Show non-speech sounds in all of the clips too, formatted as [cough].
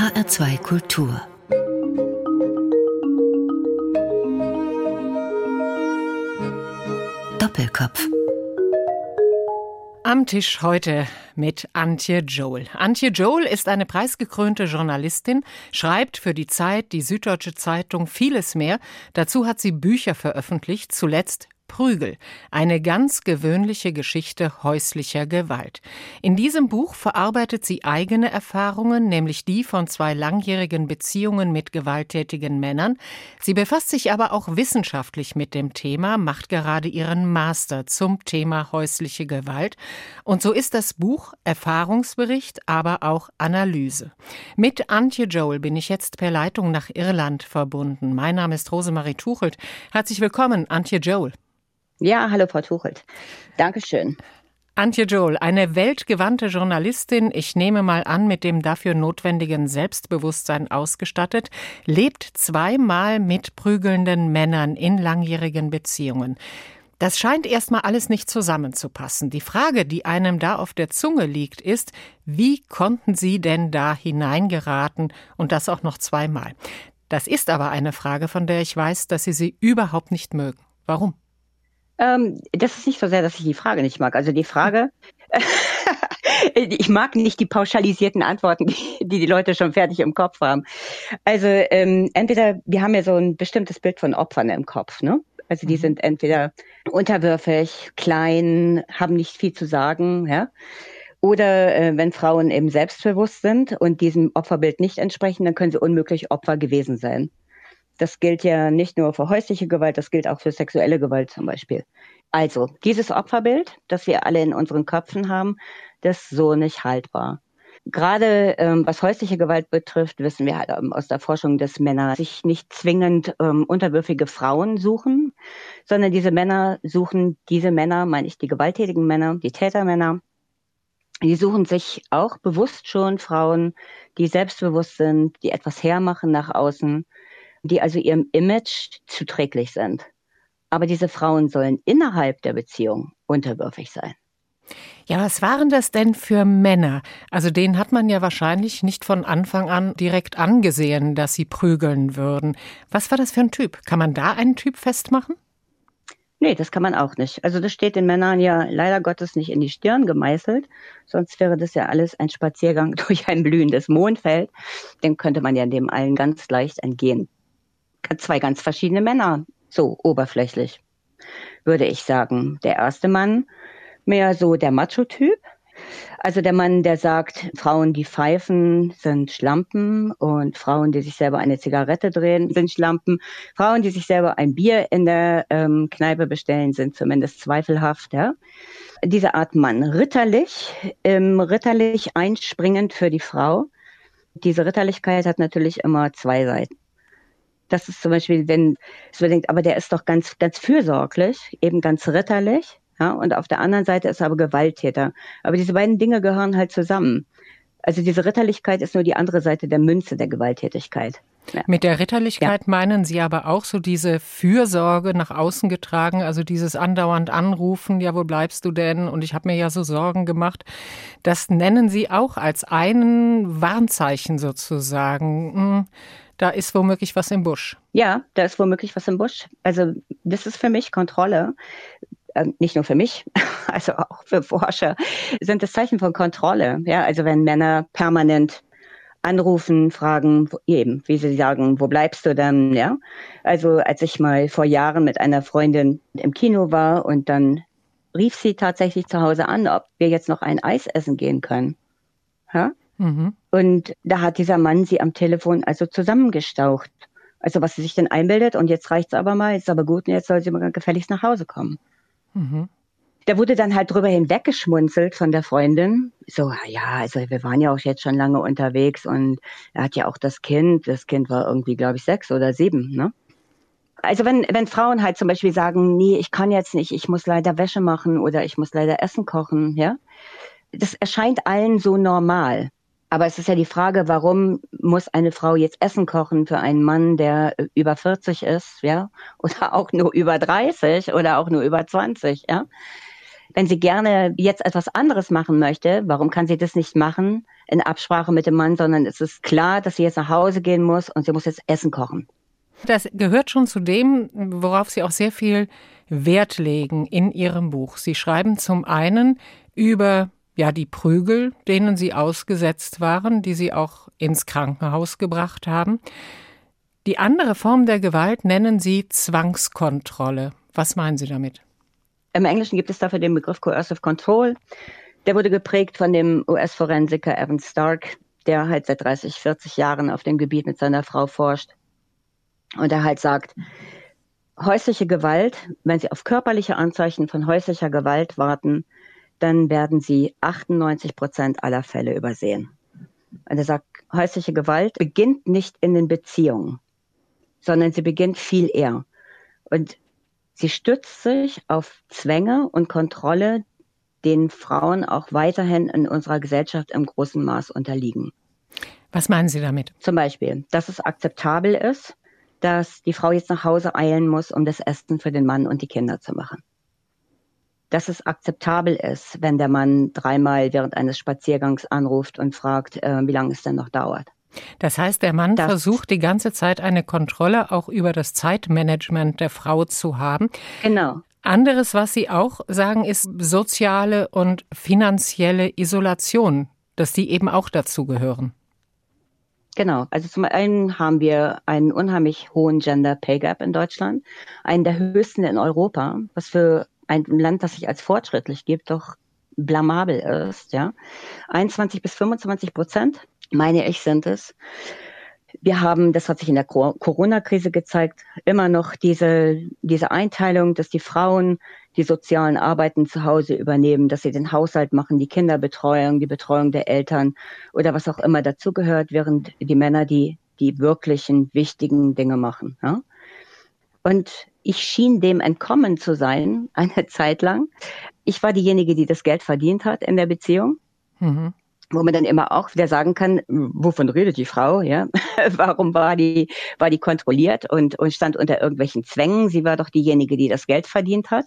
HR2 Kultur Doppelkopf am Tisch heute mit Antje Joel. Antje Joel ist eine preisgekrönte Journalistin, schreibt für die Zeit, die Süddeutsche Zeitung, vieles mehr. Dazu hat sie Bücher veröffentlicht, zuletzt Prügel, eine ganz gewöhnliche Geschichte häuslicher Gewalt. In diesem Buch verarbeitet sie eigene Erfahrungen, nämlich die von zwei langjährigen Beziehungen mit gewalttätigen Männern. Sie befasst sich aber auch wissenschaftlich mit dem Thema, macht gerade ihren Master zum Thema häusliche Gewalt. Und so ist das Buch Erfahrungsbericht, aber auch Analyse. Mit Antje Joel bin ich jetzt per Leitung nach Irland verbunden. Mein Name ist Rosemarie Tuchelt. Herzlich willkommen, Antje Joel. Ja, hallo Frau Tuchelt. Dankeschön. Antje Joel, eine weltgewandte Journalistin, ich nehme mal an, mit dem dafür notwendigen Selbstbewusstsein ausgestattet, lebt zweimal mit prügelnden Männern in langjährigen Beziehungen. Das scheint erstmal alles nicht zusammenzupassen. Die Frage, die einem da auf der Zunge liegt, ist, wie konnten Sie denn da hineingeraten und das auch noch zweimal? Das ist aber eine Frage, von der ich weiß, dass Sie sie überhaupt nicht mögen. Warum? Ähm, das ist nicht so sehr, dass ich die Frage nicht mag. Also die Frage, [laughs] ich mag nicht die pauschalisierten Antworten, die, die, Leute schon fertig im Kopf haben. Also ähm, entweder, wir haben ja so ein bestimmtes Bild von Opfern im Kopf, ne? Also die mhm. sind entweder unterwürfig, klein, haben nicht viel zu sagen, ja. Oder äh, wenn Frauen eben selbstbewusst sind und diesem Opferbild nicht entsprechen, dann können sie unmöglich Opfer gewesen sein. Das gilt ja nicht nur für häusliche Gewalt, das gilt auch für sexuelle Gewalt zum Beispiel. Also, dieses Opferbild, das wir alle in unseren Köpfen haben, das ist so nicht haltbar. Gerade ähm, was häusliche Gewalt betrifft, wissen wir halt ähm, aus der Forschung, dass Männer sich nicht zwingend ähm, unterwürfige Frauen suchen, sondern diese Männer suchen, diese Männer, meine ich die gewalttätigen Männer, die Tätermänner, die suchen sich auch bewusst schon Frauen, die selbstbewusst sind, die etwas hermachen nach außen, die also ihrem Image zuträglich sind. Aber diese Frauen sollen innerhalb der Beziehung unterwürfig sein. Ja, was waren das denn für Männer? Also denen hat man ja wahrscheinlich nicht von Anfang an direkt angesehen, dass sie prügeln würden. Was war das für ein Typ? Kann man da einen Typ festmachen? Nee, das kann man auch nicht. Also das steht den Männern ja leider Gottes nicht in die Stirn gemeißelt. Sonst wäre das ja alles ein Spaziergang [laughs] durch ein blühendes Mondfeld. Dem könnte man ja dem allen ganz leicht entgehen zwei ganz verschiedene Männer, so oberflächlich, würde ich sagen. Der erste Mann, mehr so der Macho-Typ. Also der Mann, der sagt, Frauen, die pfeifen, sind Schlampen und Frauen, die sich selber eine Zigarette drehen, sind Schlampen. Frauen, die sich selber ein Bier in der ähm, Kneipe bestellen, sind zumindest zweifelhaft. Ja? Diese Art Mann, ritterlich, ähm, ritterlich einspringend für die Frau. Diese Ritterlichkeit hat natürlich immer zwei Seiten. Das ist zum Beispiel, wenn es denkt, aber der ist doch ganz, ganz fürsorglich, eben ganz ritterlich. Ja, und auf der anderen Seite ist er aber Gewalttäter. Aber diese beiden Dinge gehören halt zusammen. Also diese Ritterlichkeit ist nur die andere Seite der Münze der Gewalttätigkeit. Ja. Mit der Ritterlichkeit ja. meinen Sie aber auch so diese Fürsorge nach außen getragen, also dieses andauernd Anrufen, ja, wo bleibst du denn? Und ich habe mir ja so Sorgen gemacht. Das nennen Sie auch als einen Warnzeichen sozusagen. Hm da ist womöglich was im Busch. Ja, da ist womöglich was im Busch. Also das ist für mich Kontrolle. Ähm, nicht nur für mich, [laughs] also auch für Forscher, sind das Zeichen von Kontrolle. Ja, also wenn Männer permanent anrufen, fragen, eben, wie sie sagen, wo bleibst du denn? Ja, also als ich mal vor Jahren mit einer Freundin im Kino war und dann rief sie tatsächlich zu Hause an, ob wir jetzt noch ein Eis essen gehen können. Ja? Mhm. Und da hat dieser Mann sie am Telefon also zusammengestaucht. Also was sie sich denn einbildet und jetzt reicht's aber mal, ist aber gut und jetzt soll sie mal gefälligst nach Hause kommen. Mhm. Da wurde dann halt drüber hinweggeschmunzelt von der Freundin. So, ja, also wir waren ja auch jetzt schon lange unterwegs und er hat ja auch das Kind. Das Kind war irgendwie, glaube ich, sechs oder sieben, ne? Also wenn, wenn Frauen halt zum Beispiel sagen, nee, ich kann jetzt nicht, ich muss leider Wäsche machen oder ich muss leider Essen kochen, ja, das erscheint allen so normal. Aber es ist ja die Frage, warum muss eine Frau jetzt Essen kochen für einen Mann, der über 40 ist, ja, [laughs] oder auch nur über 30 oder auch nur über 20, ja? wenn sie gerne jetzt etwas anderes machen möchte, warum kann sie das nicht machen in Absprache mit dem Mann, sondern es ist klar, dass sie jetzt nach Hause gehen muss und sie muss jetzt Essen kochen. Das gehört schon zu dem, worauf Sie auch sehr viel Wert legen in Ihrem Buch. Sie schreiben zum einen über ja die Prügel, denen Sie ausgesetzt waren, die Sie auch ins Krankenhaus gebracht haben. Die andere Form der Gewalt nennen Sie Zwangskontrolle. Was meinen Sie damit? Im Englischen gibt es dafür den Begriff Coercive Control. Der wurde geprägt von dem US-Forensiker Evan Stark, der halt seit 30, 40 Jahren auf dem Gebiet mit seiner Frau forscht. Und er halt sagt, häusliche Gewalt, wenn Sie auf körperliche Anzeichen von häuslicher Gewalt warten, dann werden Sie 98 Prozent aller Fälle übersehen. Und er sagt, häusliche Gewalt beginnt nicht in den Beziehungen, sondern sie beginnt viel eher. Und Sie stützt sich auf Zwänge und Kontrolle, denen Frauen auch weiterhin in unserer Gesellschaft im großen Maß unterliegen. Was meinen Sie damit? Zum Beispiel, dass es akzeptabel ist, dass die Frau jetzt nach Hause eilen muss, um das Essen für den Mann und die Kinder zu machen. Dass es akzeptabel ist, wenn der Mann dreimal während eines Spaziergangs anruft und fragt, äh, wie lange es denn noch dauert. Das heißt, der Mann das versucht die ganze Zeit eine Kontrolle auch über das Zeitmanagement der Frau zu haben. Genau. Anderes, was Sie auch sagen, ist soziale und finanzielle Isolation, dass die eben auch dazu gehören. Genau. Also zum einen haben wir einen unheimlich hohen Gender Pay Gap in Deutschland, einen der höchsten in Europa, was für ein Land, das sich als fortschrittlich gibt, doch blamabel ist. Ja, 21 bis 25 Prozent meine ich, sind es. Wir haben, das hat sich in der Corona-Krise gezeigt, immer noch diese, diese Einteilung, dass die Frauen die sozialen Arbeiten zu Hause übernehmen, dass sie den Haushalt machen, die Kinderbetreuung, die Betreuung der Eltern oder was auch immer dazugehört, während die Männer die, die wirklichen wichtigen Dinge machen. Ja? Und ich schien dem entkommen zu sein, [laughs] eine Zeit lang. Ich war diejenige, die das Geld verdient hat in der Beziehung. Mhm wo man dann immer auch wieder sagen kann, wovon redet die Frau, ja? [laughs] Warum war die, war die kontrolliert und, und stand unter irgendwelchen Zwängen? Sie war doch diejenige, die das Geld verdient hat,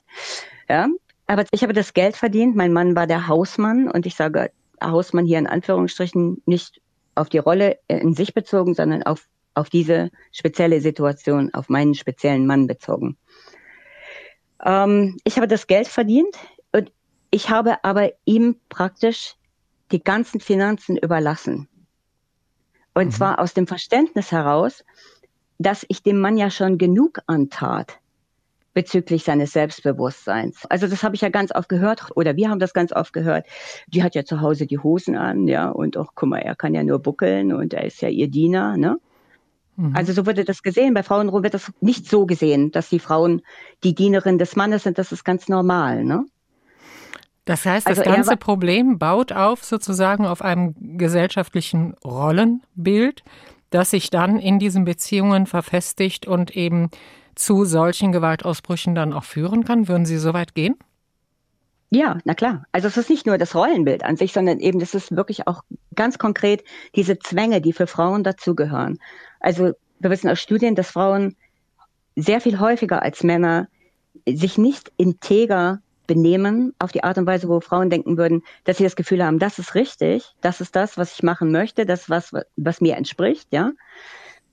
ja? Aber ich habe das Geld verdient. Mein Mann war der Hausmann und ich sage Hausmann hier in Anführungsstrichen nicht auf die Rolle in sich bezogen, sondern auf, auf diese spezielle Situation, auf meinen speziellen Mann bezogen. Ähm, ich habe das Geld verdient und ich habe aber ihm praktisch die ganzen Finanzen überlassen. Und mhm. zwar aus dem Verständnis heraus, dass ich dem Mann ja schon genug antat bezüglich seines Selbstbewusstseins. Also das habe ich ja ganz oft gehört oder wir haben das ganz oft gehört. Die hat ja zu Hause die Hosen an, ja, und auch, guck mal, er kann ja nur buckeln und er ist ja ihr Diener, ne? Mhm. Also so wurde das gesehen. Bei Frauen wird das nicht so gesehen, dass die Frauen die Dienerin des Mannes sind. Das ist ganz normal, ne? Das heißt, das also ganze Problem baut auf sozusagen auf einem gesellschaftlichen Rollenbild, das sich dann in diesen Beziehungen verfestigt und eben zu solchen Gewaltausbrüchen dann auch führen kann. Würden Sie so weit gehen? Ja, na klar. Also es ist nicht nur das Rollenbild an sich, sondern eben das ist wirklich auch ganz konkret diese Zwänge, die für Frauen dazugehören. Also wir wissen aus Studien, dass Frauen sehr viel häufiger als Männer sich nicht integer benehmen auf die Art und Weise, wo Frauen denken würden, dass sie das Gefühl haben, das ist richtig, das ist das, was ich machen möchte, das was, was mir entspricht, ja.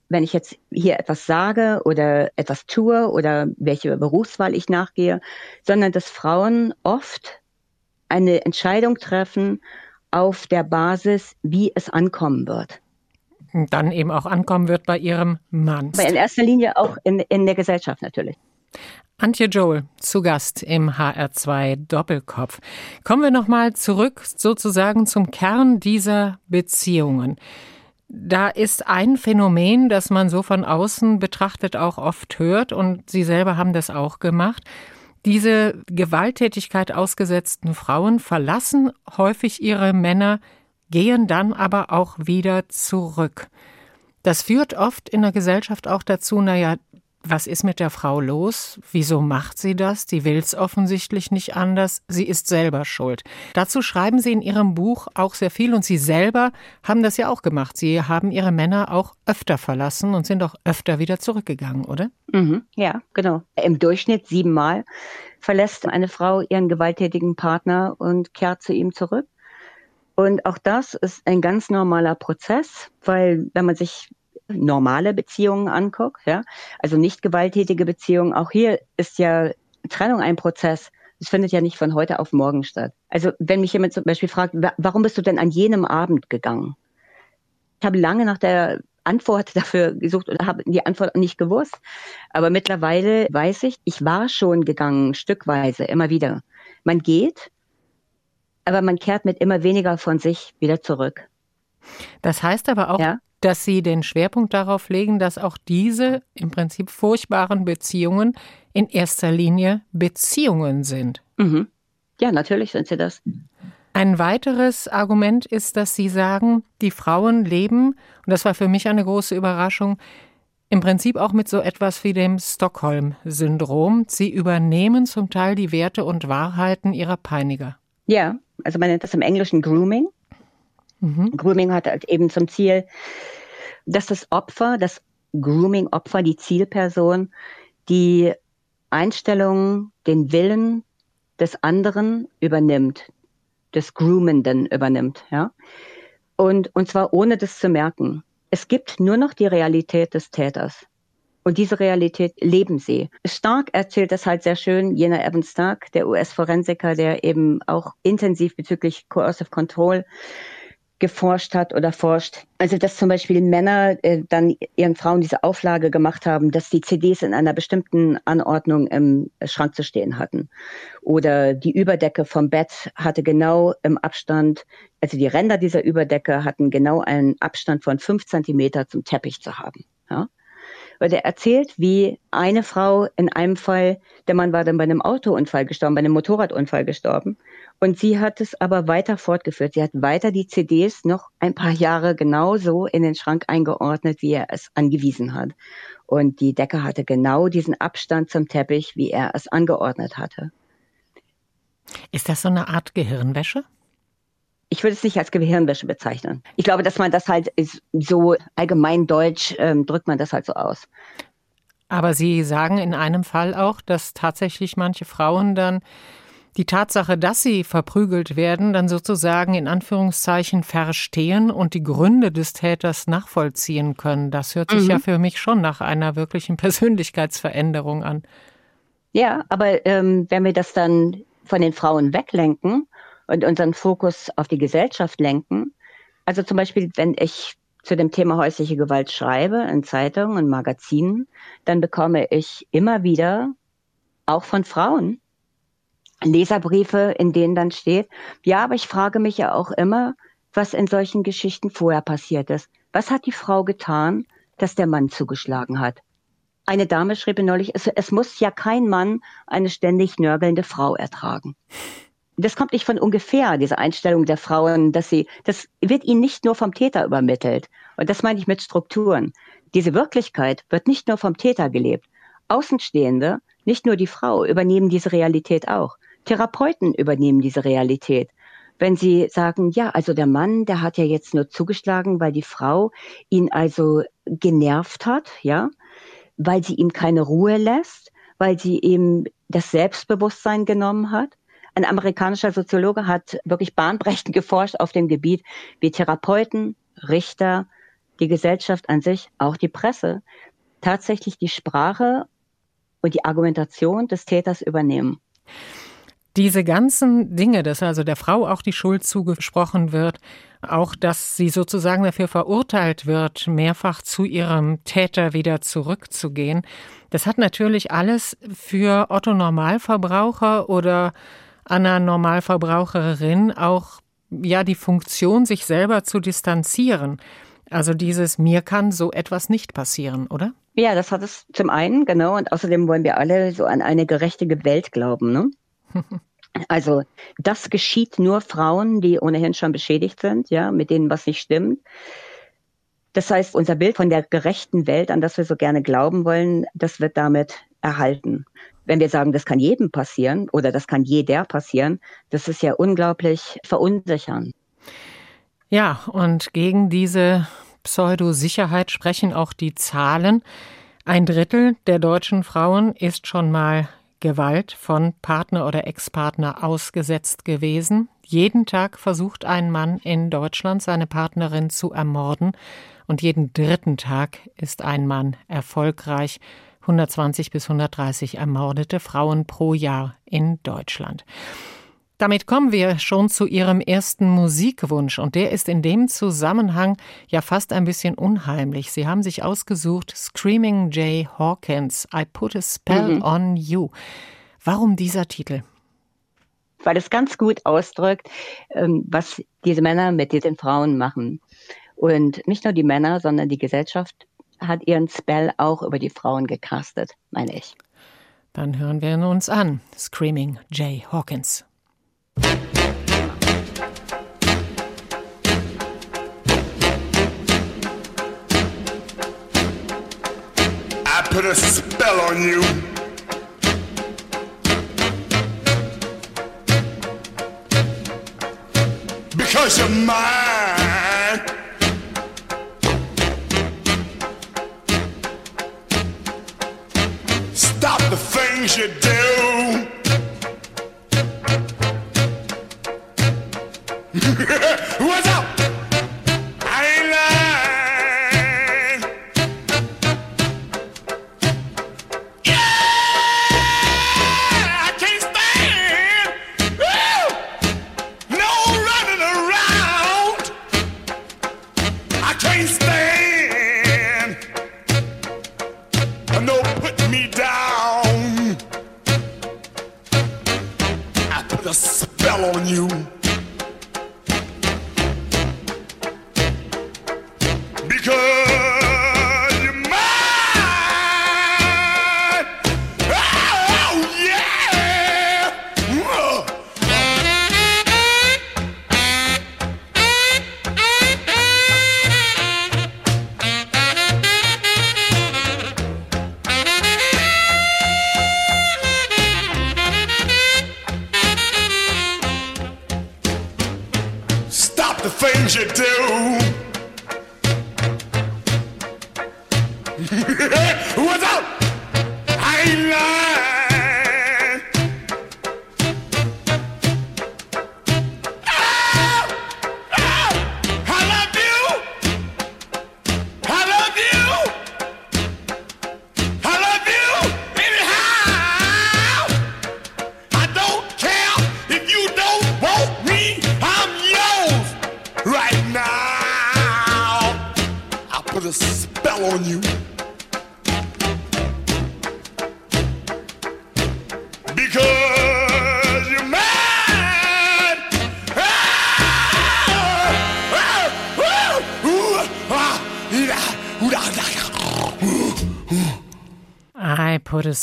Wenn ich jetzt hier etwas sage oder etwas tue oder welche Berufswahl ich nachgehe, sondern dass Frauen oft eine Entscheidung treffen auf der Basis, wie es ankommen wird. Dann eben auch ankommen wird bei ihrem Mann. Aber in erster Linie auch in, in der Gesellschaft natürlich. Antje Joel zu Gast im HR2 Doppelkopf. Kommen wir nochmal zurück sozusagen zum Kern dieser Beziehungen. Da ist ein Phänomen, das man so von außen betrachtet auch oft hört und Sie selber haben das auch gemacht. Diese Gewalttätigkeit ausgesetzten Frauen verlassen häufig ihre Männer, gehen dann aber auch wieder zurück. Das führt oft in der Gesellschaft auch dazu, naja, Was ist mit der Frau los? Wieso macht sie das? Die will es offensichtlich nicht anders. Sie ist selber schuld. Dazu schreiben Sie in Ihrem Buch auch sehr viel und Sie selber haben das ja auch gemacht. Sie haben Ihre Männer auch öfter verlassen und sind auch öfter wieder zurückgegangen, oder? Mhm, ja, genau. Im Durchschnitt siebenmal verlässt eine Frau ihren gewalttätigen Partner und kehrt zu ihm zurück. Und auch das ist ein ganz normaler Prozess, weil wenn man sich normale Beziehungen anguckt, ja, also nicht gewalttätige Beziehungen, auch hier ist ja Trennung ein Prozess. Es findet ja nicht von heute auf morgen statt. Also wenn mich jemand zum Beispiel fragt, warum bist du denn an jenem Abend gegangen? Ich habe lange nach der Antwort [laughs] dafür gesucht oder habe die Antwort nicht gewusst. Aber mittlerweile weiß ich, ich war schon gegangen, stückweise, immer wieder. Man geht, aber man kehrt mit immer weniger von sich wieder zurück. Das heißt aber auch, ja? dass Sie den Schwerpunkt darauf legen, dass auch diese im Prinzip furchtbaren Beziehungen in erster Linie Beziehungen sind. Mhm. Ja, natürlich sind sie das. Ein weiteres Argument ist, dass Sie sagen, die Frauen leben, und das war für mich eine große Überraschung, im Prinzip auch mit so etwas wie dem Stockholm-Syndrom. Sie übernehmen zum Teil die Werte und Wahrheiten ihrer Peiniger. Ja, also man nennt das im Englischen Grooming. Mhm. Grooming hat halt eben zum Ziel, dass das Opfer, das Grooming-Opfer, die Zielperson, die Einstellungen, den Willen des anderen übernimmt, des Groomenden übernimmt, ja. Und, und zwar ohne das zu merken. Es gibt nur noch die Realität des Täters. Und diese Realität leben sie. Stark erzählt das halt sehr schön, jener Evan Stark, der US-Forensiker, der eben auch intensiv bezüglich Coercive Control geforscht hat oder forscht. Also dass zum Beispiel Männer äh, dann ihren Frauen diese Auflage gemacht haben, dass die CDs in einer bestimmten Anordnung im Schrank zu stehen hatten. Oder die Überdecke vom Bett hatte genau im Abstand, also die Ränder dieser Überdecke hatten genau einen Abstand von fünf Zentimeter zum Teppich zu haben. Ja? Weil der erzählt, wie eine Frau in einem Fall, der Mann war dann bei einem Autounfall gestorben, bei einem Motorradunfall gestorben. Und sie hat es aber weiter fortgeführt. Sie hat weiter die CDs noch ein paar Jahre genauso in den Schrank eingeordnet, wie er es angewiesen hat. Und die Decke hatte genau diesen Abstand zum Teppich, wie er es angeordnet hatte. Ist das so eine Art Gehirnwäsche? Ich würde es nicht als Gehirnwäsche bezeichnen. Ich glaube, dass man das halt so allgemein deutsch ähm, drückt man das halt so aus. Aber Sie sagen in einem Fall auch, dass tatsächlich manche Frauen dann die Tatsache, dass sie verprügelt werden, dann sozusagen in Anführungszeichen verstehen und die Gründe des Täters nachvollziehen können. Das hört sich mhm. ja für mich schon nach einer wirklichen [laughs] Persönlichkeitsveränderung an. Ja, aber ähm, wenn wir das dann von den Frauen weglenken, und unseren Fokus auf die Gesellschaft lenken. Also zum Beispiel, wenn ich zu dem Thema häusliche Gewalt schreibe in Zeitungen und Magazinen, dann bekomme ich immer wieder auch von Frauen Leserbriefe, in denen dann steht, ja, aber ich frage mich ja auch immer, was in solchen Geschichten vorher passiert ist. Was hat die Frau getan, dass der Mann zugeschlagen hat? Eine Dame schrieb mir neulich, es, es muss ja kein Mann eine ständig nörgelnde Frau ertragen das kommt nicht von ungefähr, diese Einstellung der Frauen, dass sie, das wird ihnen nicht nur vom Täter übermittelt. Und das meine ich mit Strukturen. Diese Wirklichkeit wird nicht nur vom Täter gelebt. Außenstehende, nicht nur die Frau, übernehmen diese Realität auch. Therapeuten übernehmen diese Realität. Wenn sie sagen, ja, also der Mann, der hat ja jetzt nur zugeschlagen, weil die Frau ihn also genervt hat, ja, weil sie ihm keine Ruhe lässt, weil sie ihm das Selbstbewusstsein genommen hat, ein amerikanischer Soziologe hat wirklich bahnbrechend geforscht auf dem Gebiet, wie Therapeuten, Richter, die Gesellschaft an sich, auch die Presse, tatsächlich die Sprache und die Argumentation des Täters übernehmen. Diese ganzen Dinge, dass also der Frau auch die Schuld zugesprochen wird, auch dass sie sozusagen dafür verurteilt wird, mehrfach zu ihrem Täter wieder zurückzugehen, das hat natürlich alles für Otto Normalverbraucher oder einer Normalverbraucherin auch ja die Funktion, sich selber zu distanzieren. Also dieses mir kann so etwas nicht passieren, oder? Ja, das hat es zum einen, genau. Und außerdem wollen wir alle so an eine gerechte Welt glauben. Ne? [laughs] also das geschieht nur Frauen, die ohnehin schon beschädigt sind, ja, mit denen was nicht stimmt. Das heißt, unser Bild von der gerechten Welt, an das wir so gerne glauben wollen, das wird damit erhalten. Wenn wir sagen, das kann jedem passieren oder das kann jeder passieren, das ist ja unglaublich verunsichern. Ja, und gegen diese Pseudosicherheit sprechen auch die Zahlen. Ein Drittel der deutschen Frauen ist schon mal Gewalt von Partner oder Ex-Partner ausgesetzt gewesen. Jeden Tag versucht ein Mann in Deutschland seine Partnerin zu ermorden und jeden dritten Tag ist ein Mann erfolgreich. 120 bis 130 ermordete Frauen pro Jahr in Deutschland. Damit kommen wir schon zu Ihrem ersten Musikwunsch und der ist in dem Zusammenhang ja fast ein bisschen unheimlich. Sie haben sich ausgesucht Screaming Jay Hawkins, I Put a Spell mhm. on You. Warum dieser Titel? Weil es ganz gut ausdrückt, ähm, was diese Männer mit diesen Frauen machen. Und nicht nur die Männer, sondern die Gesellschaft hat ihren Spell auch über die Frauen gecastet, meine ich. Dann hören wir ihn uns an. Screaming Jay Hawkins. I put a spell on you. Because you're mine. Things you do. [laughs] Put a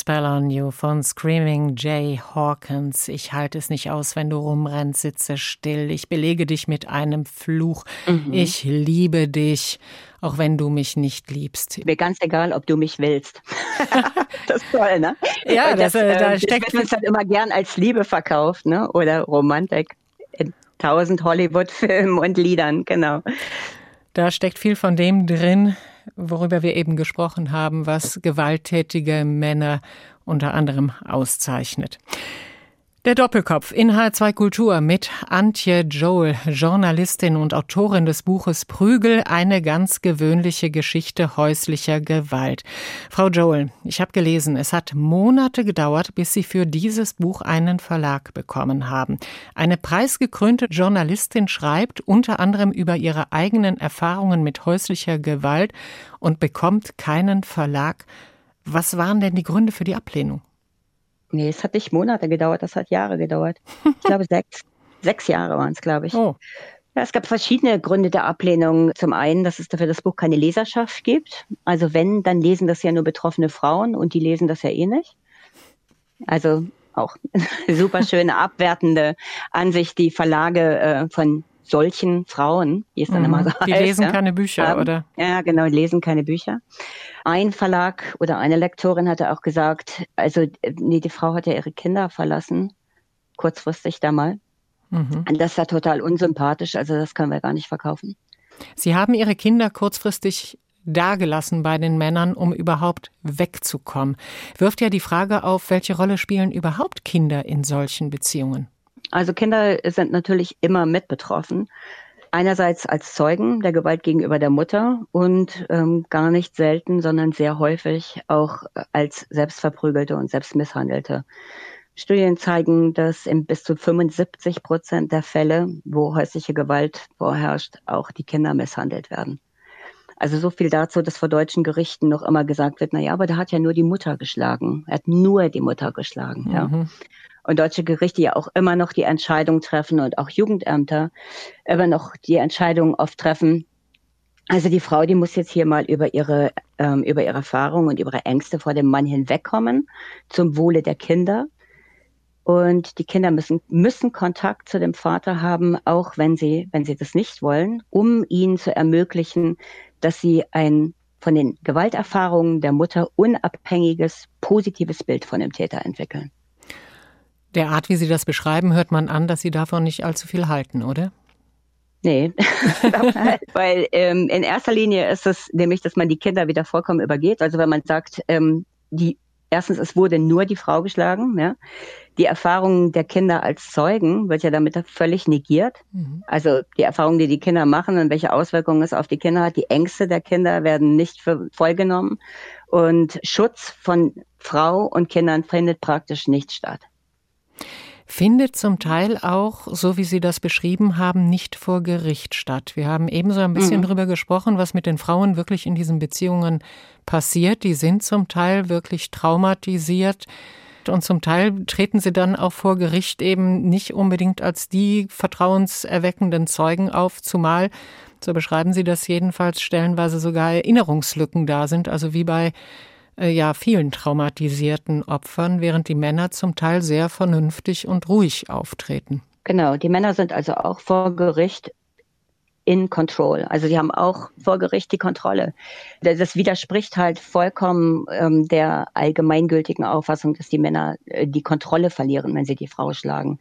Spell on You von Screaming Jay Hawkins. Ich halte es nicht aus, wenn du rumrennst, sitze still. Ich belege dich mit einem Fluch. Mhm. Ich liebe dich, auch wenn du mich nicht liebst. Mir ganz egal, ob du mich willst. [laughs] [laughs] das ist toll, ne? Ja, das, das, äh, da äh, steckt. Das wird dann immer gern als Liebe verkauft, ne? Oder Romantik in tausend Hollywood-Filmen und Liedern, genau. Da steckt viel von dem drin, worüber wir eben gesprochen haben, was gewalttätige Männer unter anderem auszeichnet. Der Doppelkopf in H2 Kultur mit Antje Joel, Journalistin und Autorin des Buches Prügel, eine ganz gewöhnliche Geschichte häuslicher Gewalt. Frau Joel, ich habe gelesen, es hat Monate gedauert, bis Sie für dieses Buch einen Verlag bekommen haben. Eine preisgekrönte Journalistin schreibt unter anderem über ihre eigenen Erfahrungen mit häuslicher Gewalt und bekommt keinen Verlag. Was waren denn die Gründe für die Ablehnung? Nee, es hat nicht Monate gedauert, das hat Jahre gedauert. Ich glaube, [laughs] sechs, sechs Jahre waren es, glaube ich. Oh. Ja, es gab verschiedene Gründe der Ablehnung. Zum einen, dass es dafür das Buch keine Leserschaft gibt. Also wenn, dann lesen das ja nur betroffene Frauen und die lesen das ja eh nicht. Also auch [laughs] super schöne abwertende Ansicht, die Verlage äh, von solchen Frauen, wie es dann mhm. immer so Die heißt. Lesen ja, keine Bücher, haben. oder? Ja, genau, lesen keine Bücher. Ein Verlag oder eine Lektorin hatte auch gesagt, also nee, die Frau hat ja ihre Kinder verlassen, kurzfristig da mal. Mhm. Das ist ja total unsympathisch, also das können wir gar nicht verkaufen. Sie haben Ihre Kinder kurzfristig dagelassen bei den Männern, um überhaupt wegzukommen. Wirft ja die Frage auf, welche Rolle spielen überhaupt Kinder in solchen Beziehungen? Also Kinder sind natürlich immer mit betroffen. Einerseits als Zeugen der Gewalt gegenüber der Mutter und ähm, gar nicht selten, sondern sehr häufig auch als selbstverprügelte und selbstmisshandelte. Studien zeigen, dass in bis zu 75 Prozent der Fälle, wo häusliche Gewalt vorherrscht, auch die Kinder misshandelt werden. Also so viel dazu, dass vor deutschen Gerichten noch immer gesagt wird, na ja, aber der hat ja nur die Mutter geschlagen. Er hat nur die Mutter geschlagen, mhm. ja. Und deutsche Gerichte ja auch immer noch die Entscheidung treffen und auch Jugendämter immer noch die Entscheidung oft treffen. Also die Frau, die muss jetzt hier mal über ihre, ähm, über ihre Erfahrungen und über ihre Ängste vor dem Mann hinwegkommen, zum Wohle der Kinder. Und die Kinder müssen, müssen Kontakt zu dem Vater haben, auch wenn sie, wenn sie das nicht wollen, um ihnen zu ermöglichen, dass sie ein von den Gewalterfahrungen der Mutter unabhängiges, positives Bild von dem Täter entwickeln. Der Art, wie Sie das beschreiben, hört man an, dass Sie davon nicht allzu viel halten, oder? Nee, [laughs] weil ähm, in erster Linie ist es nämlich, dass man die Kinder wieder vollkommen übergeht. Also wenn man sagt, ähm, die erstens, es wurde nur die Frau geschlagen. Ja? Die Erfahrung der Kinder als Zeugen wird ja damit völlig negiert. Mhm. Also die Erfahrungen, die die Kinder machen und welche Auswirkungen es auf die Kinder hat, die Ängste der Kinder werden nicht für vollgenommen. Und Schutz von Frau und Kindern findet praktisch nicht statt findet zum Teil auch, so wie Sie das beschrieben haben, nicht vor Gericht statt. Wir haben ebenso ein bisschen mhm. darüber gesprochen, was mit den Frauen wirklich in diesen Beziehungen passiert. Die sind zum Teil wirklich traumatisiert und zum Teil treten sie dann auch vor Gericht eben nicht unbedingt als die vertrauenserweckenden Zeugen auf, zumal, so beschreiben Sie das jedenfalls, stellenweise sogar Erinnerungslücken da sind, also wie bei äh, ja vielen traumatisierten Opfern, während die Männer zum Teil sehr vernünftig und ruhig auftreten. Genau, die Männer sind also auch vor Gericht in Control. Also sie haben auch vor Gericht die Kontrolle. Das widerspricht halt vollkommen ähm, der allgemeingültigen Auffassung, dass die Männer äh, die Kontrolle verlieren, wenn sie die Frau schlagen.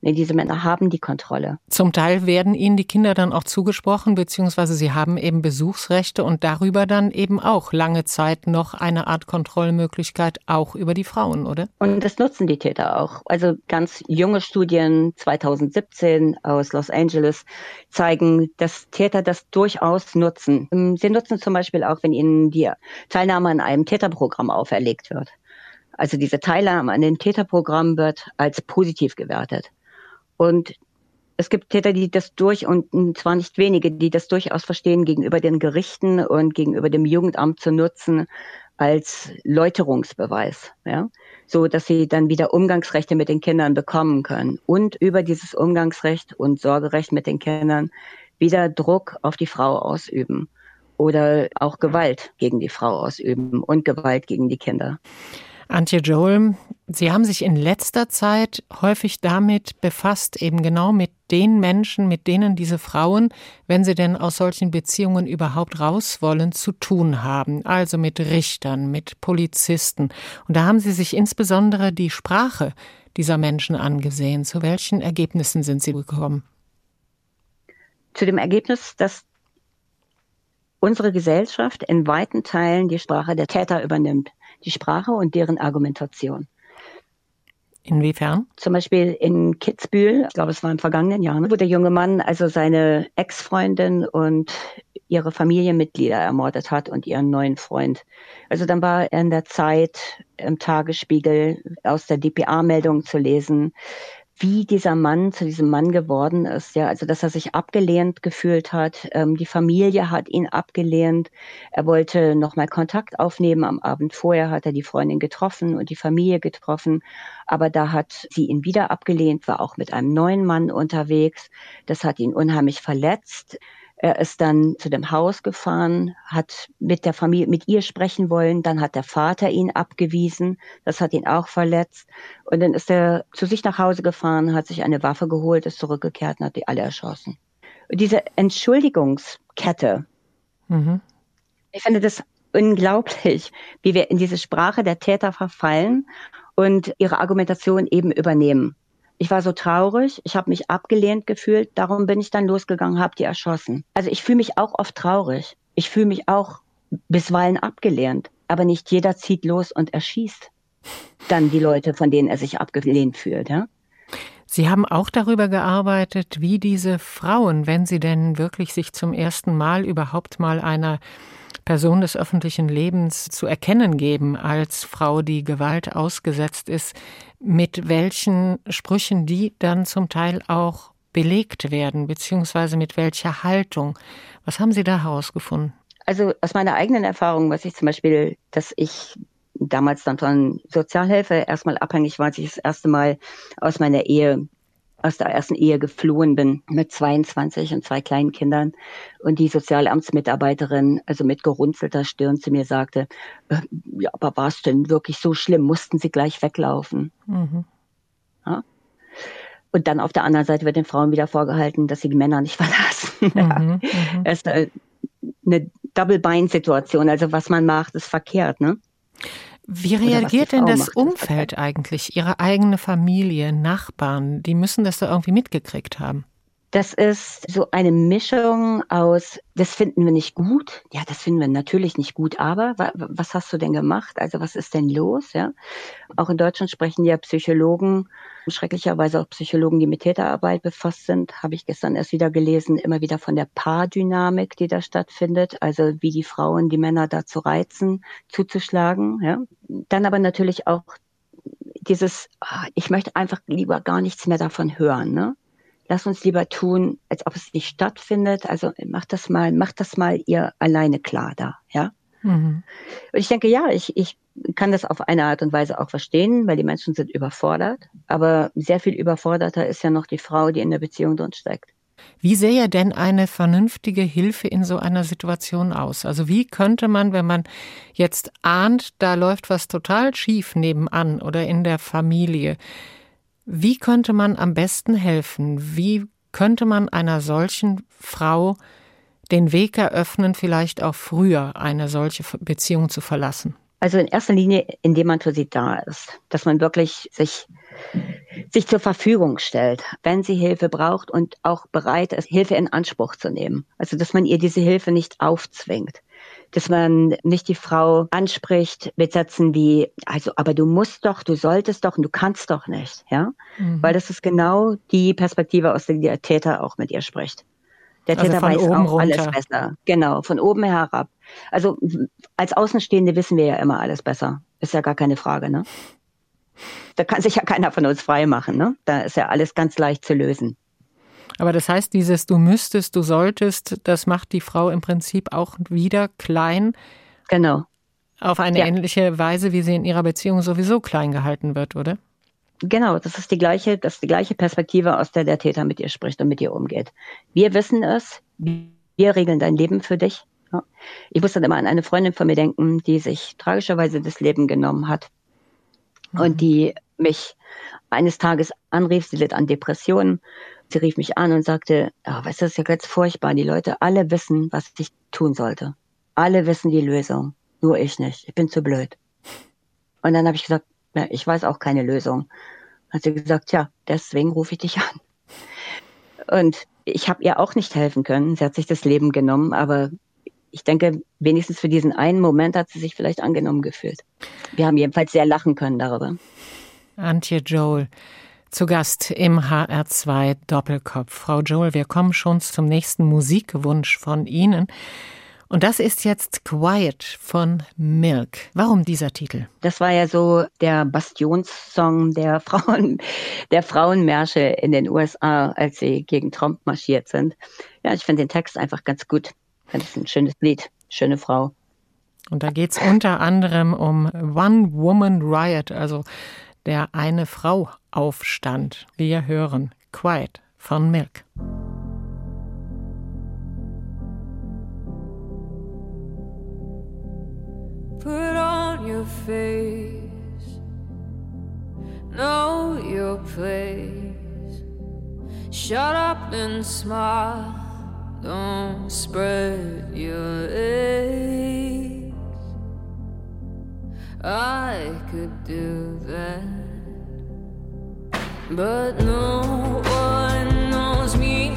Nee, diese Männer haben die Kontrolle. Zum Teil werden ihnen die Kinder dann auch zugesprochen, beziehungsweise sie haben eben Besuchsrechte und darüber dann eben auch lange Zeit noch eine Art Kontrollmöglichkeit auch über die Frauen, oder? Und das nutzen die Täter auch. Also ganz junge Studien 2017 aus Los Angeles zeigen, dass Täter das durchaus nutzen. Sie nutzen zum Beispiel auch, wenn ihnen die Teilnahme an einem Täterprogramm auferlegt wird. Also diese Teilnahme an dem Täterprogramm wird als positiv gewertet. Und es gibt Täter, die das durch, und zwar nicht wenige, die das durchaus verstehen, gegenüber den Gerichten und gegenüber dem Jugendamt zu nutzen als Läuterungsbeweis, ja, so dass sie dann wieder Umgangsrechte mit den Kindern bekommen können und über dieses Umgangsrecht und Sorgerecht mit den Kindern wieder Druck auf die Frau ausüben oder auch Gewalt gegen die Frau ausüben und Gewalt gegen die Kinder. Antje Joel, Sie haben sich in letzter Zeit häufig damit befasst, eben genau mit den Menschen, mit denen diese Frauen, wenn sie denn aus solchen Beziehungen überhaupt raus wollen, zu tun haben. Also mit Richtern, mit Polizisten. Und da haben Sie sich insbesondere die Sprache dieser Menschen angesehen. Zu welchen Ergebnissen sind Sie gekommen? Zu dem Ergebnis, dass unsere Gesellschaft in weiten Teilen die Sprache der Täter übernimmt die Sprache und deren Argumentation. Inwiefern? Zum Beispiel in Kitzbühel, ich glaube, es war im vergangenen Jahr, wo der junge Mann also seine Ex-Freundin und ihre Familienmitglieder ermordet hat und ihren neuen Freund. Also dann war er in der Zeit im Tagesspiegel aus der DPA-Meldung zu lesen, wie dieser Mann zu diesem Mann geworden ist. Ja, also dass er sich abgelehnt gefühlt hat. Ähm, die Familie hat ihn abgelehnt. Er wollte nochmal Kontakt aufnehmen. Am Abend vorher hat er die Freundin getroffen und die Familie getroffen. Aber da hat sie ihn wieder abgelehnt, war auch mit einem neuen Mann unterwegs. Das hat ihn unheimlich verletzt. Er ist dann zu dem Haus gefahren, hat mit der Familie, mit ihr sprechen wollen. Dann hat der Vater ihn abgewiesen. Das hat ihn auch verletzt. Und dann ist er zu sich nach Hause gefahren, hat sich eine Waffe geholt, ist zurückgekehrt und hat die alle erschossen. Und diese Entschuldigungskette, mhm. ich finde das unglaublich, wie wir in diese Sprache der Täter verfallen und ihre Argumentation eben übernehmen. Ich war so traurig, ich habe mich abgelehnt gefühlt, darum bin ich dann losgegangen, habe die erschossen. Also ich fühle mich auch oft traurig. Ich fühle mich auch bisweilen abgelehnt, aber nicht jeder zieht los und erschießt dann die Leute, von denen er sich abgelehnt fühlt, ja? Sie haben auch darüber gearbeitet, wie diese Frauen, wenn sie denn wirklich sich zum ersten Mal überhaupt mal einer Person des öffentlichen Lebens zu erkennen geben als Frau, die Gewalt ausgesetzt ist, mit welchen Sprüchen die dann zum Teil auch belegt werden, beziehungsweise mit welcher Haltung. Was haben Sie da herausgefunden? Also aus meiner eigenen Erfahrung, was ich zum Beispiel, dass ich damals dann von Sozialhilfe erstmal abhängig war, als ich das erste Mal aus meiner Ehe aus der ersten Ehe geflohen bin mit 22 und zwei kleinen Kindern und die Sozialamtsmitarbeiterin, also mit gerunzelter Stirn zu mir sagte, äh, ja, aber war es denn wirklich so schlimm? Mussten sie gleich weglaufen? Mhm. Ja? Und dann auf der anderen Seite wird den Frauen wieder vorgehalten, dass sie die Männer nicht [laughs] verlassen. mhm, mhm. Es ist äh, eine Double-Bind-Situation. Also was man macht, ist verkehrt, ne? Wie reagiert denn das Umfeld eigentlich? Ihre eigene Familie, Nachbarn, die müssen das da irgendwie mitgekriegt haben. Das ist so eine Mischung aus, das finden wir nicht gut. Ja, das finden wir natürlich nicht gut, aber was hast du denn gemacht? Also was ist denn los? Ja, auch in Deutschland sprechen ja Psychologen, schrecklicherweise auch Psychologen, die mit Täterarbeit befasst sind, habe ich gestern erst wieder gelesen, immer wieder von der Paardynamik, die da stattfindet. Also wie die Frauen die Männer dazu reizen, zuzuschlagen. Ja, dann aber natürlich auch dieses, ah, ich möchte einfach lieber gar nichts mehr davon hören. Ne? lass uns lieber tun, als ob es nicht stattfindet. Also macht das mal, macht das mal ihr alleine klar da, ja. Mhm. Und ich denke, ja, ich, ich kann das auf eine Art und Weise auch verstehen, weil die Menschen sind überfordert. Aber sehr viel überforderter ist ja noch die Frau, die in der Beziehung drin steckt. Wie sähe denn eine vernünftige Hilfe in so einer Situation aus? Also wie könnte man, wenn man jetzt ahnt, da läuft was total schief nebenan oder in der Familie, wie könnte man am besten helfen? Wie könnte man einer solchen Frau den Weg eröffnen, vielleicht auch früher eine solche Beziehung zu verlassen? Also in erster Linie, indem man für sie da ist, dass man wirklich sich, sich zur Verfügung stellt, wenn sie Hilfe braucht und auch bereit ist, Hilfe in Anspruch zu nehmen. Also dass man ihr diese Hilfe nicht aufzwingt dass man nicht die Frau anspricht mit Sätzen wie, also, aber du musst doch, du solltest doch und du kannst doch nicht, ja? Mhm. Weil das ist genau die Perspektive, aus der der Täter auch mit ihr spricht. Der also Täter weiß auch runter. alles besser. Genau, von oben herab. Also als Außenstehende wissen wir ja immer alles besser. Ist ja gar keine Frage, ne? Da kann sich ja keiner von uns frei machen, ne? Da ist ja alles ganz leicht zu lösen. Aber das heißt, dieses du müsstest, du solltest, das macht die Frau im Prinzip auch wieder klein. Genau. Auf eine ja. ähnliche Weise, wie sie in ihrer Beziehung sowieso klein gehalten wird, oder? Genau, das ist die gleiche, das ist die gleiche Perspektive, aus der der Täter mit ihr spricht und mit ihr umgeht. Wir wissen es, wir regeln dein Leben für dich. Ich muss dann immer an eine Freundin von mir denken, die sich tragischerweise das Leben genommen hat mhm. und die mich eines Tages anrief, sie litt an Depressionen Sie rief mich an und sagte, oh, weißt du, das ist ja ganz furchtbar. Die Leute alle wissen, was ich tun sollte. Alle wissen die Lösung. Nur ich nicht. Ich bin zu blöd. Und dann habe ich gesagt, ja, ich weiß auch keine Lösung. Hat sie gesagt, ja, deswegen rufe ich dich an. Und ich habe ihr auch nicht helfen können. Sie hat sich das Leben genommen, aber ich denke, wenigstens für diesen einen Moment hat sie sich vielleicht angenommen gefühlt. Wir haben jedenfalls sehr lachen können darüber. Antje Joel. Zu Gast im HR2 Doppelkopf. Frau Joel, wir kommen schon zum nächsten Musikwunsch von Ihnen. Und das ist jetzt Quiet von Milk. Warum dieser Titel? Das war ja so der Bastionssong der [laughs] Frauen, der Frauenmärsche in den USA, als sie gegen Trump marschiert sind. Ja, ich finde den Text einfach ganz gut. Ich finde es ein schönes Lied, schöne Frau. Und da geht es unter anderem um One Woman Riot, also der eine Frau aufstand. Wir hören Quiet von Milk. Your face, know your place. Shut up and smile, don't spread your legs. I could do that, but no one knows me.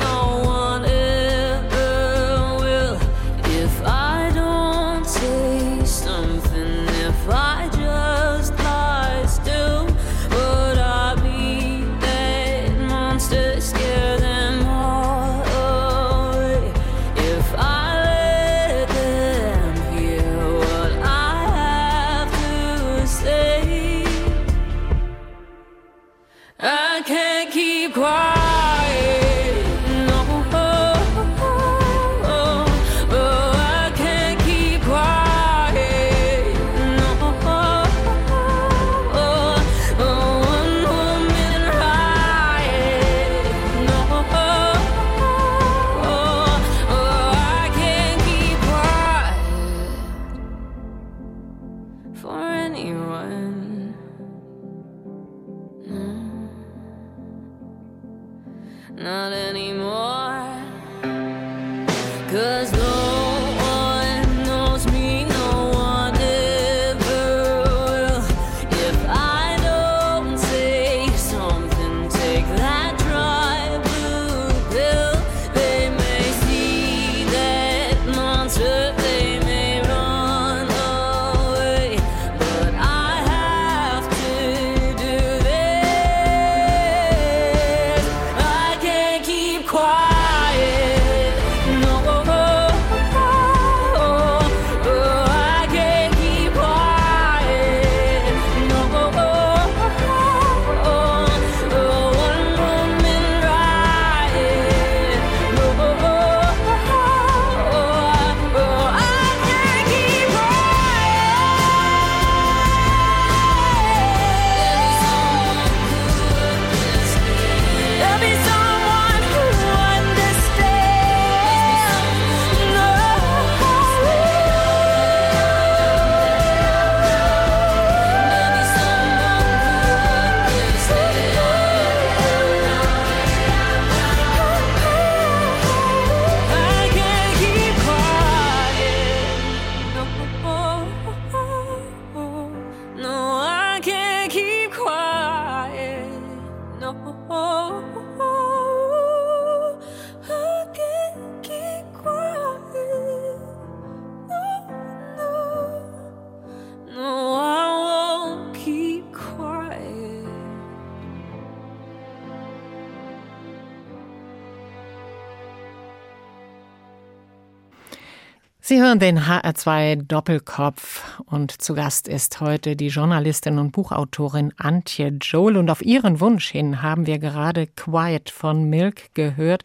Den HR2 Doppelkopf und zu Gast ist heute die Journalistin und Buchautorin Antje Joel und auf ihren Wunsch hin haben wir gerade Quiet von Milk gehört.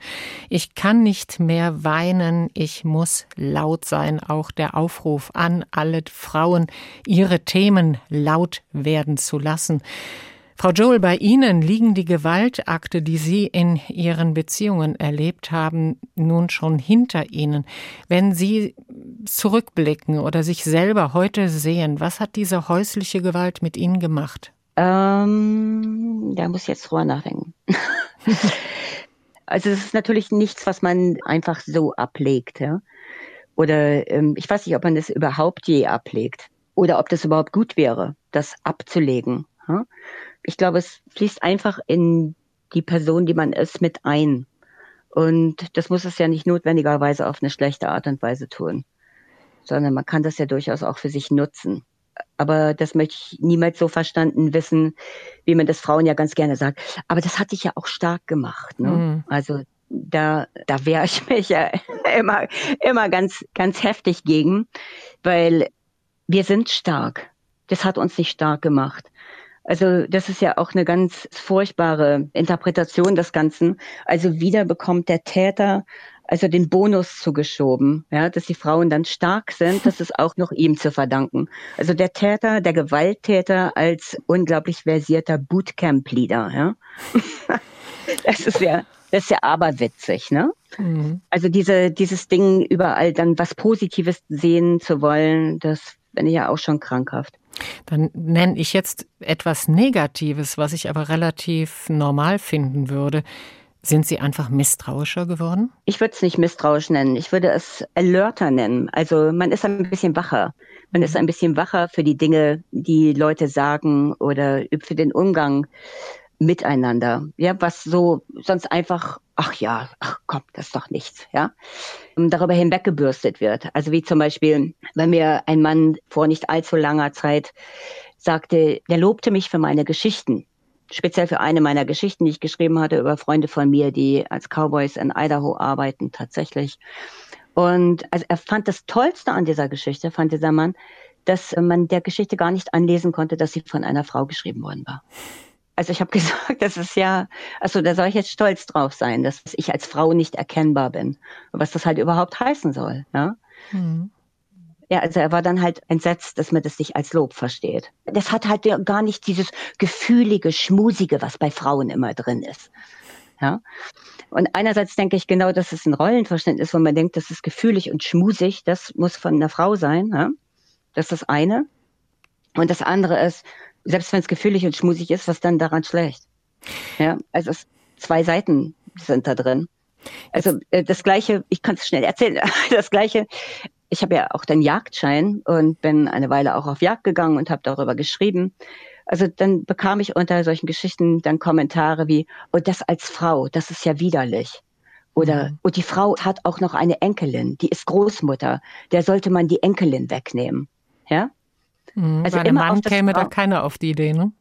Ich kann nicht mehr weinen, ich muss laut sein. Auch der Aufruf an alle Frauen, ihre Themen laut werden zu lassen. Frau Joel, bei Ihnen liegen die Gewaltakte, die Sie in Ihren Beziehungen erlebt haben, nun schon hinter Ihnen. Wenn Sie zurückblicken oder sich selber heute sehen, was hat diese häusliche Gewalt mit Ihnen gemacht? Ähm, da muss ich jetzt drüber nachdenken. [laughs] also es ist natürlich nichts, was man einfach so ablegt. Ja? Oder ähm, ich weiß nicht, ob man das überhaupt je ablegt. Oder ob das überhaupt gut wäre, das abzulegen. Ja? Ich glaube, es fließt einfach in die Person, die man ist, mit ein. Und das muss es ja nicht notwendigerweise auf eine schlechte Art und Weise tun, sondern man kann das ja durchaus auch für sich nutzen. Aber das möchte ich niemals so verstanden wissen, wie man das Frauen ja ganz gerne sagt. Aber das hat dich ja auch stark gemacht. Ne? Mhm. Also da, da wehre ich mich ja [laughs] immer, immer ganz, ganz heftig gegen, weil wir sind stark. Das hat uns nicht stark gemacht. Also das ist ja auch eine ganz furchtbare Interpretation des Ganzen. Also wieder bekommt der Täter also den Bonus zugeschoben, ja, dass die Frauen dann stark sind, das ist auch noch ihm zu verdanken. Also der Täter, der Gewalttäter als unglaublich versierter Bootcamp-Leader, ja. [laughs] Das ist ja, das ist ja aberwitzig, ne? Mhm. Also diese, dieses Ding überall dann was Positives sehen zu wollen, das bin ich ja auch schon krankhaft. Dann nenne ich jetzt etwas Negatives, was ich aber relativ normal finden würde. Sind Sie einfach misstrauischer geworden? Ich würde es nicht misstrauisch nennen. Ich würde es alerter nennen. Also man ist ein bisschen wacher. Man ist ein bisschen wacher für die Dinge, die Leute sagen oder für den Umgang miteinander. Ja, was so sonst einfach, ach ja, ach komm, das ist doch nichts, ja, darüber hinweggebürstet wird. Also wie zum Beispiel, wenn mir ein Mann vor nicht allzu langer Zeit sagte, der lobte mich für meine Geschichten speziell für eine meiner Geschichten, die ich geschrieben hatte über Freunde von mir, die als Cowboys in Idaho arbeiten, tatsächlich. Und also er fand das Tollste an dieser Geschichte, fand dieser Mann, dass man der Geschichte gar nicht anlesen konnte, dass sie von einer Frau geschrieben worden war. Also ich habe [laughs] gesagt, das ist ja, also da soll ich jetzt stolz drauf sein, dass ich als Frau nicht erkennbar bin. Was das halt überhaupt heißen soll. Ja? Mhm. Ja, also er war dann halt entsetzt, dass man das nicht als Lob versteht. Das hat halt gar nicht dieses gefühlige, schmusige, was bei Frauen immer drin ist. Ja. Und einerseits denke ich genau, dass es ein Rollenverständnis, wo man denkt, das ist gefühlig und schmusig, das muss von einer Frau sein. Ja? Das ist das eine. Und das andere ist, selbst wenn es gefühlig und schmusig ist, was dann daran schlecht? Ja, also es, zwei Seiten sind da drin. Also äh, das Gleiche, ich kann es schnell erzählen, [laughs] das Gleiche ich habe ja auch den Jagdschein und bin eine Weile auch auf Jagd gegangen und habe darüber geschrieben. Also dann bekam ich unter solchen Geschichten dann Kommentare wie, oh, das als Frau, das ist ja widerlich. Oder, mhm. oh, die Frau hat auch noch eine Enkelin, die ist Großmutter, der sollte man die Enkelin wegnehmen. Ja? Mhm, also immer Mann käme Frau da keiner auf die Idee, ne?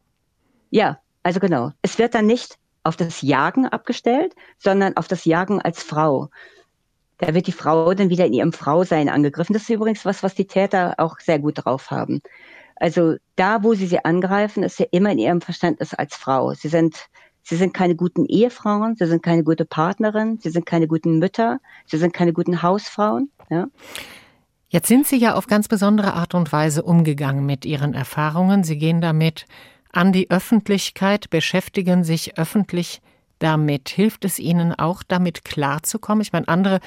Ja, also genau. Es wird dann nicht auf das Jagen abgestellt, sondern auf das Jagen als Frau. Da wird die Frau dann wieder in ihrem Frausein angegriffen. Das ist übrigens was, was die Täter auch sehr gut drauf haben. Also da, wo sie sie angreifen, ist sie immer in ihrem Verständnis als Frau. Sie sind, sie sind keine guten Ehefrauen, sie sind keine gute Partnerin, sie sind keine guten Mütter, sie sind keine guten Hausfrauen. Ja. Jetzt sind Sie ja auf ganz besondere Art und Weise umgegangen mit Ihren Erfahrungen. Sie gehen damit an die Öffentlichkeit, beschäftigen sich öffentlich damit? Hilft es Ihnen auch, damit klarzukommen? Ich meine, andere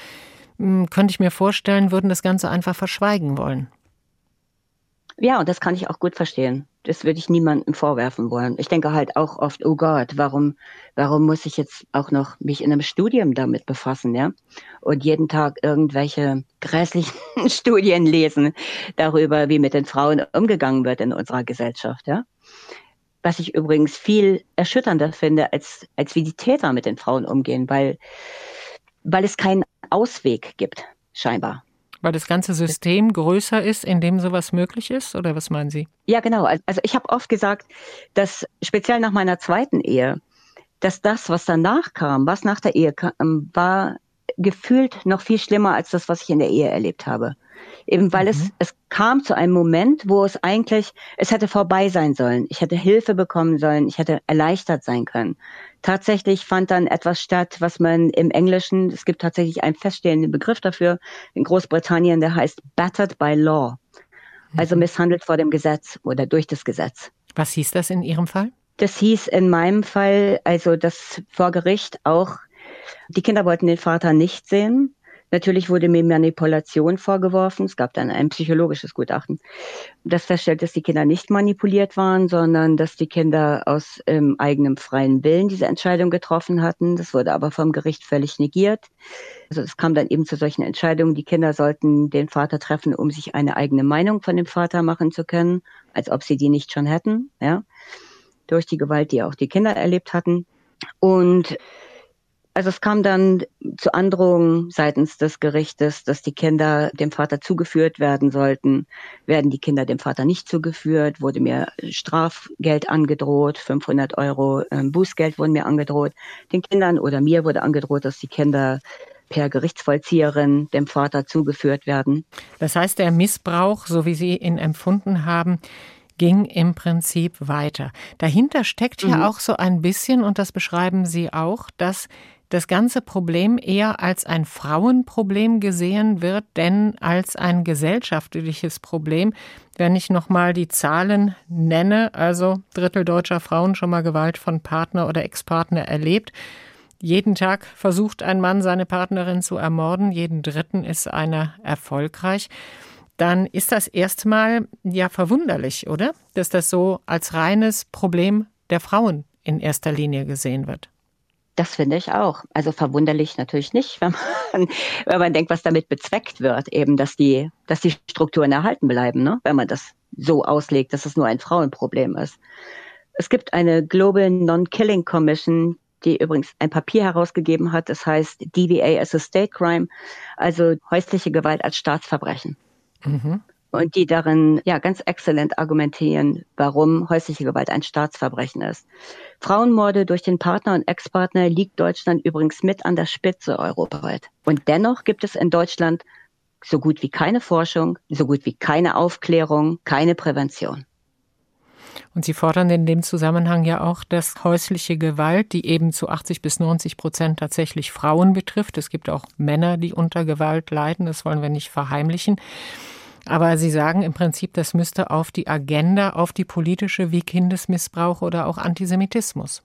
hm, könnte ich mir vorstellen, würden das Ganze einfach verschweigen wollen. Ja, und das kann ich auch gut verstehen. Das würde ich niemandem vorwerfen wollen. Ich denke halt auch oft, oh Gott, warum, warum muss ich jetzt auch noch mich in einem Studium damit befassen, ja? Und jeden Tag irgendwelche [laughs] grässlichen [laughs] Studien lesen darüber, wie mit den Frauen umgegangen wird in unserer Gesellschaft, ja? Was ich übrigens viel erschütternder finde, als, als wie die Täter mit den Frauen umgehen, weil, weil es keinen Ausweg gibt, scheinbar. Weil das ganze System größer ist, in dem sowas möglich ist? Oder was meinen Sie? Ja, genau. Also ich habe oft gesagt, dass speziell nach meiner zweiten Ehe, dass das, was danach kam, was nach der Ehe kam, war gefühlt noch viel schlimmer als das, was ich in der Ehe erlebt habe. Eben weil mhm. es, es kam zu einem Moment, wo es eigentlich, es hätte vorbei sein sollen. Ich hätte Hilfe bekommen sollen. Ich hätte erleichtert sein können. Tatsächlich fand dann etwas statt, was man im Englischen, es gibt tatsächlich einen feststehenden Begriff dafür, in Großbritannien, der heißt battered by law. Also mhm. misshandelt vor dem Gesetz oder durch das Gesetz. Was hieß das in Ihrem Fall? Das hieß in meinem Fall, also das vor Gericht auch, die Kinder wollten den Vater nicht sehen. Natürlich wurde mir Manipulation vorgeworfen. Es gab dann ein psychologisches Gutachten, das feststellt, dass die Kinder nicht manipuliert waren, sondern dass die Kinder aus ähm, eigenem freien Willen diese Entscheidung getroffen hatten. Das wurde aber vom Gericht völlig negiert. Also es kam dann eben zu solchen Entscheidungen. Die Kinder sollten den Vater treffen, um sich eine eigene Meinung von dem Vater machen zu können, als ob sie die nicht schon hätten, ja, durch die Gewalt, die auch die Kinder erlebt hatten. Und also es kam dann zu Androhungen seitens des Gerichtes, dass die Kinder dem Vater zugeführt werden sollten. Werden die Kinder dem Vater nicht zugeführt, wurde mir Strafgeld angedroht, 500 Euro ähm, Bußgeld wurden mir angedroht. Den Kindern oder mir wurde angedroht, dass die Kinder per Gerichtsvollzieherin dem Vater zugeführt werden. Das heißt, der Missbrauch, so wie Sie ihn empfunden haben, ging im Prinzip weiter. Dahinter steckt mhm. ja auch so ein bisschen, und das beschreiben Sie auch, dass das ganze Problem eher als ein Frauenproblem gesehen wird, denn als ein gesellschaftliches Problem. Wenn ich nochmal die Zahlen nenne, also Drittel deutscher Frauen schon mal Gewalt von Partner oder Ex-Partner erlebt. Jeden Tag versucht ein Mann seine Partnerin zu ermorden, jeden dritten ist einer erfolgreich. dann ist das erstmal ja verwunderlich, oder? Dass das so als reines Problem der Frauen in erster Linie gesehen wird. Das finde ich auch. Also verwunderlich natürlich nicht, wenn man, [laughs] wenn man denkt, was damit bezweckt wird, eben, dass die, dass die Strukturen erhalten bleiben, ne? wenn man das so auslegt, dass es nur ein Frauenproblem ist. Es gibt eine Global Non-Killing Commission, die übrigens ein Papier herausgegeben hat, das heißt DVA as a State Crime, also häusliche Gewalt als Staatsverbrechen. Mhm. Und die darin ja ganz exzellent argumentieren, warum häusliche Gewalt ein Staatsverbrechen ist. Frauenmorde durch den Partner und Ex-Partner liegt Deutschland übrigens mit an der Spitze europaweit. Und dennoch gibt es in Deutschland so gut wie keine Forschung, so gut wie keine Aufklärung, keine Prävention. Und Sie fordern in dem Zusammenhang ja auch, dass häusliche Gewalt, die eben zu 80 bis 90 Prozent tatsächlich Frauen betrifft, es gibt auch Männer, die unter Gewalt leiden, das wollen wir nicht verheimlichen. Aber Sie sagen im Prinzip, das müsste auf die Agenda, auf die politische wie Kindesmissbrauch oder auch Antisemitismus.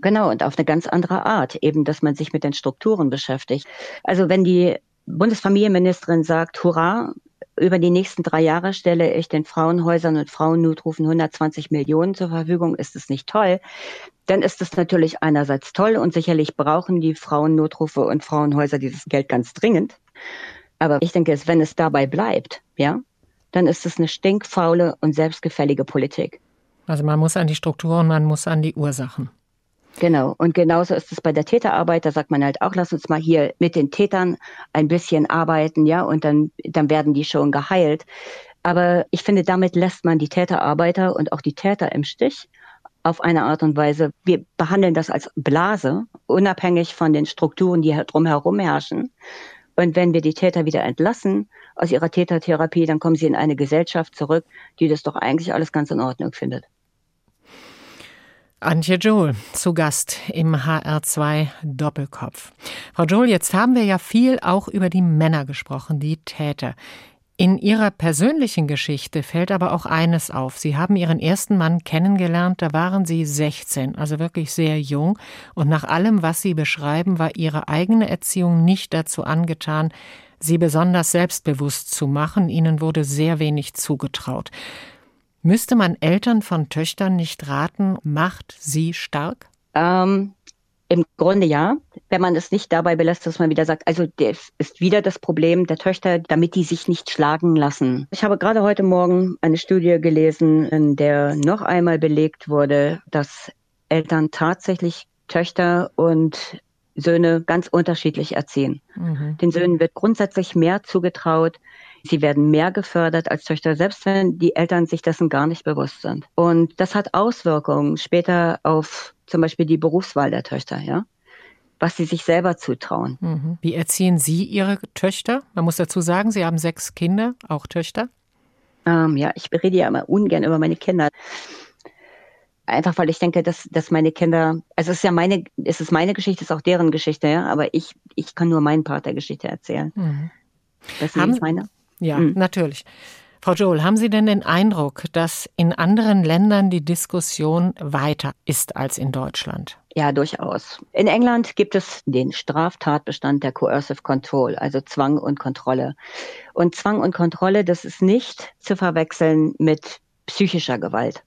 Genau, und auf eine ganz andere Art, eben, dass man sich mit den Strukturen beschäftigt. Also wenn die Bundesfamilienministerin sagt, hurra, über die nächsten drei Jahre stelle ich den Frauenhäusern und Frauennotrufen 120 Millionen zur Verfügung. Ist es nicht toll? Dann ist es natürlich einerseits toll und sicherlich brauchen die Frauennotrufe und Frauenhäuser dieses Geld ganz dringend. Aber ich denke, wenn es dabei bleibt, ja, dann ist es eine stinkfaule und selbstgefällige Politik. Also man muss an die Strukturen, man muss an die Ursachen. Genau. Und genauso ist es bei der Täterarbeit. Da sagt man halt auch, lass uns mal hier mit den Tätern ein bisschen arbeiten, ja, und dann, dann werden die schon geheilt. Aber ich finde, damit lässt man die Täterarbeiter und auch die Täter im Stich auf eine Art und Weise. Wir behandeln das als Blase, unabhängig von den Strukturen, die drumherum herrschen. Und wenn wir die Täter wieder entlassen aus ihrer Tätertherapie, dann kommen sie in eine Gesellschaft zurück, die das doch eigentlich alles ganz in Ordnung findet. Antje Joel zu Gast im HR2 Doppelkopf. Frau Joel, jetzt haben wir ja viel auch über die Männer gesprochen, die Täter. In Ihrer persönlichen Geschichte fällt aber auch eines auf. Sie haben Ihren ersten Mann kennengelernt, da waren Sie 16, also wirklich sehr jung. Und nach allem, was Sie beschreiben, war Ihre eigene Erziehung nicht dazu angetan, Sie besonders selbstbewusst zu machen. Ihnen wurde sehr wenig zugetraut. Müsste man Eltern von Töchtern nicht raten, macht sie stark? Ähm, Im Grunde ja, wenn man es nicht dabei belässt, dass man wieder sagt, also das ist wieder das Problem der Töchter, damit die sich nicht schlagen lassen. Ich habe gerade heute Morgen eine Studie gelesen, in der noch einmal belegt wurde, dass Eltern tatsächlich Töchter und Söhne ganz unterschiedlich erziehen. Mhm. Den Söhnen wird grundsätzlich mehr zugetraut, Sie werden mehr gefördert als Töchter, selbst wenn die Eltern sich dessen gar nicht bewusst sind. Und das hat Auswirkungen später auf zum Beispiel die Berufswahl der Töchter, ja was sie sich selber zutrauen. Mhm. Wie erziehen Sie Ihre Töchter? Man muss dazu sagen, Sie haben sechs Kinder, auch Töchter. Ähm, ja, ich rede ja immer ungern über meine Kinder. Einfach weil ich denke, dass, dass meine Kinder, also es ist ja meine, es ist meine Geschichte, es ist auch deren Geschichte, ja, aber ich, ich kann nur meinen Part der Geschichte erzählen. Mhm. Das haben, meine. Ja, mhm. natürlich. Frau Joel, haben Sie denn den Eindruck, dass in anderen Ländern die Diskussion weiter ist als in Deutschland? Ja, durchaus. In England gibt es den Straftatbestand der Coercive Control, also Zwang und Kontrolle. Und Zwang und Kontrolle, das ist nicht zu verwechseln mit psychischer Gewalt.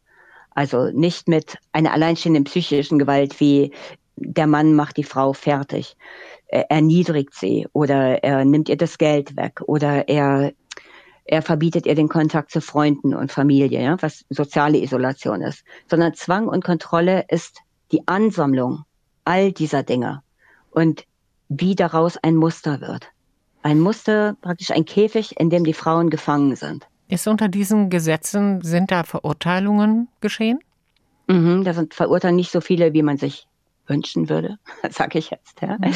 Also nicht mit einer alleinstehenden psychischen Gewalt wie der Mann macht die Frau fertig, er erniedrigt sie oder er nimmt ihr das Geld weg oder er er verbietet ihr den Kontakt zu Freunden und Familie, ja, was soziale Isolation ist, sondern Zwang und Kontrolle ist die Ansammlung all dieser Dinge und wie daraus ein Muster wird. Ein Muster, praktisch ein Käfig, in dem die Frauen gefangen sind. Ist unter diesen Gesetzen, sind da Verurteilungen geschehen? Mhm, da sind verurteilt nicht so viele, wie man sich wünschen würde, [laughs] sage ich jetzt. Ja. Mhm.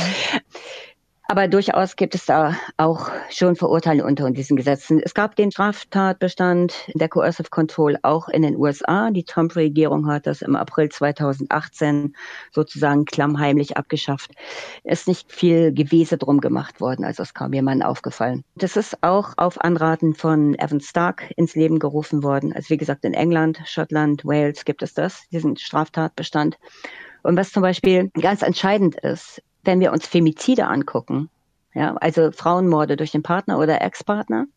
Aber durchaus gibt es da auch schon Verurteile unter diesen Gesetzen. Es gab den Straftatbestand der Coercive Control auch in den USA. Die Trump-Regierung hat das im April 2018 sozusagen klammheimlich abgeschafft. Es ist nicht viel Gewese drum gemacht worden, also es kam jemandem aufgefallen. Das ist auch auf Anraten von Evan Stark ins Leben gerufen worden. Also wie gesagt, in England, Schottland, Wales gibt es das, diesen Straftatbestand. Und was zum Beispiel ganz entscheidend ist, wenn wir uns Femizide angucken, ja, also Frauenmorde durch den Partner oder Ex-Partner,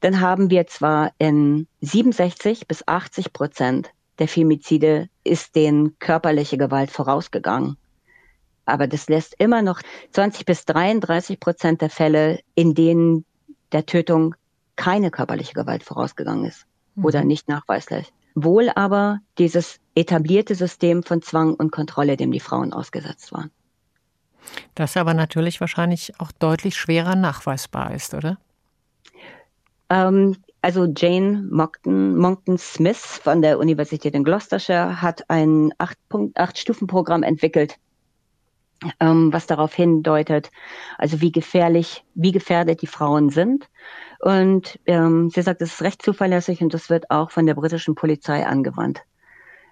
dann haben wir zwar in 67 bis 80 Prozent der Femizide ist den körperliche Gewalt vorausgegangen. Aber das lässt immer noch 20 bis 33 Prozent der Fälle, in denen der Tötung keine körperliche Gewalt vorausgegangen ist mhm. oder nicht nachweislich. Wohl aber dieses etablierte System von Zwang und Kontrolle, dem die Frauen ausgesetzt waren. Das aber natürlich wahrscheinlich auch deutlich schwerer nachweisbar ist, oder? Ähm, also Jane Monkton, Monkton Smith von der Universität in Gloucestershire hat ein Acht-Stufen-Programm entwickelt, ähm, was darauf hindeutet, also wie gefährlich, wie gefährdet die Frauen sind. Und ähm, sie sagt, es ist recht zuverlässig und das wird auch von der britischen Polizei angewandt.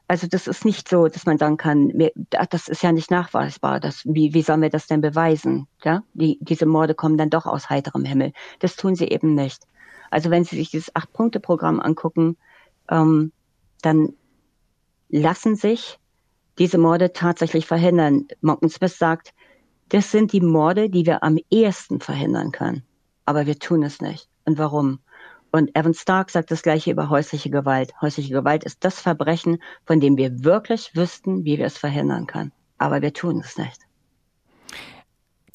Also das ist nicht so, dass man sagen kann, das ist ja nicht nachweisbar. Das, wie, wie sollen wir das denn beweisen? Ja? Die, diese Morde kommen dann doch aus heiterem Himmel. Das tun sie eben nicht. Also wenn Sie sich dieses Acht-Punkte-Programm angucken, ähm, dann lassen sich diese Morde tatsächlich verhindern. Monken Smith sagt, das sind die Morde, die wir am ehesten verhindern können. Aber wir tun es nicht. Und warum? Und Evan Stark sagt das gleiche über häusliche Gewalt. Häusliche Gewalt ist das Verbrechen, von dem wir wirklich wüssten, wie wir es verhindern können. Aber wir tun es nicht.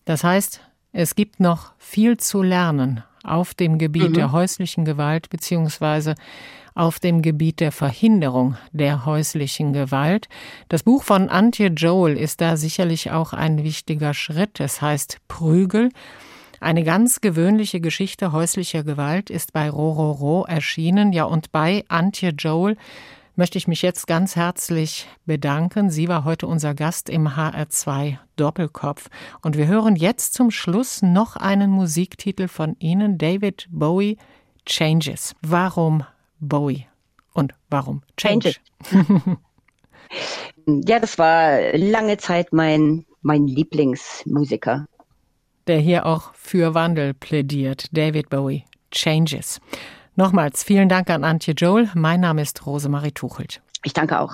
Das heißt, es gibt noch viel zu lernen auf dem Gebiet mhm. der häuslichen Gewalt beziehungsweise auf dem Gebiet der Verhinderung der häuslichen Gewalt. Das Buch von Antje Joel ist da sicherlich auch ein wichtiger Schritt. Es heißt Prügel eine ganz gewöhnliche Geschichte häuslicher Gewalt ist bei Rororo erschienen. Ja, und bei Antje Joel möchte ich mich jetzt ganz herzlich bedanken. Sie war heute unser Gast im HR2 Doppelkopf. Und wir hören jetzt zum Schluss noch einen Musiktitel von Ihnen, David Bowie, Changes. Warum Bowie? Und warum Change? [laughs] ja, das war lange Zeit mein, mein Lieblingsmusiker der hier auch für Wandel plädiert, David Bowie, Changes. Nochmals vielen Dank an Antje Joel. Mein Name ist Rosemarie Tuchelt. Ich danke auch.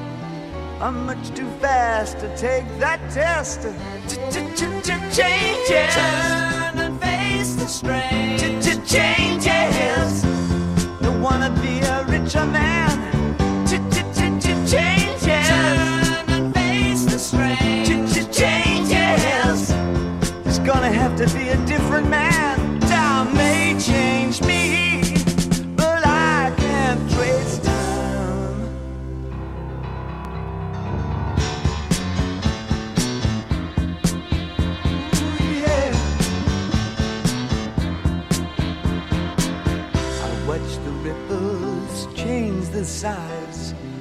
I'm much too fast to take that test. Changes. Turn and face the strain. Changes. Don't wanna be a richer man.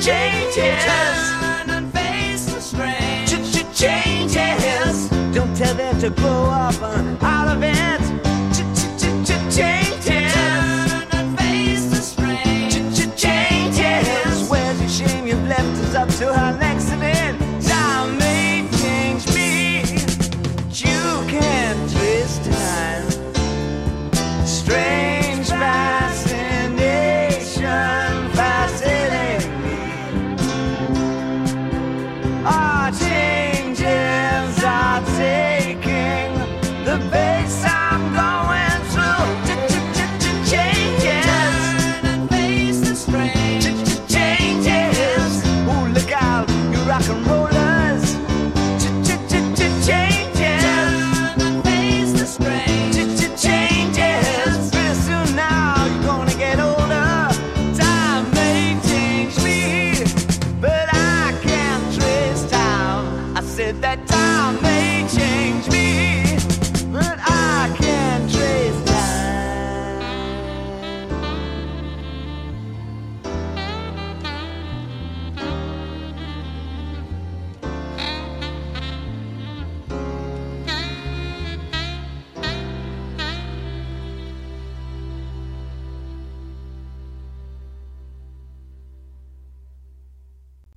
changes. Turn and face the strange. Changes. Don't tell them to grow up uh, on of it.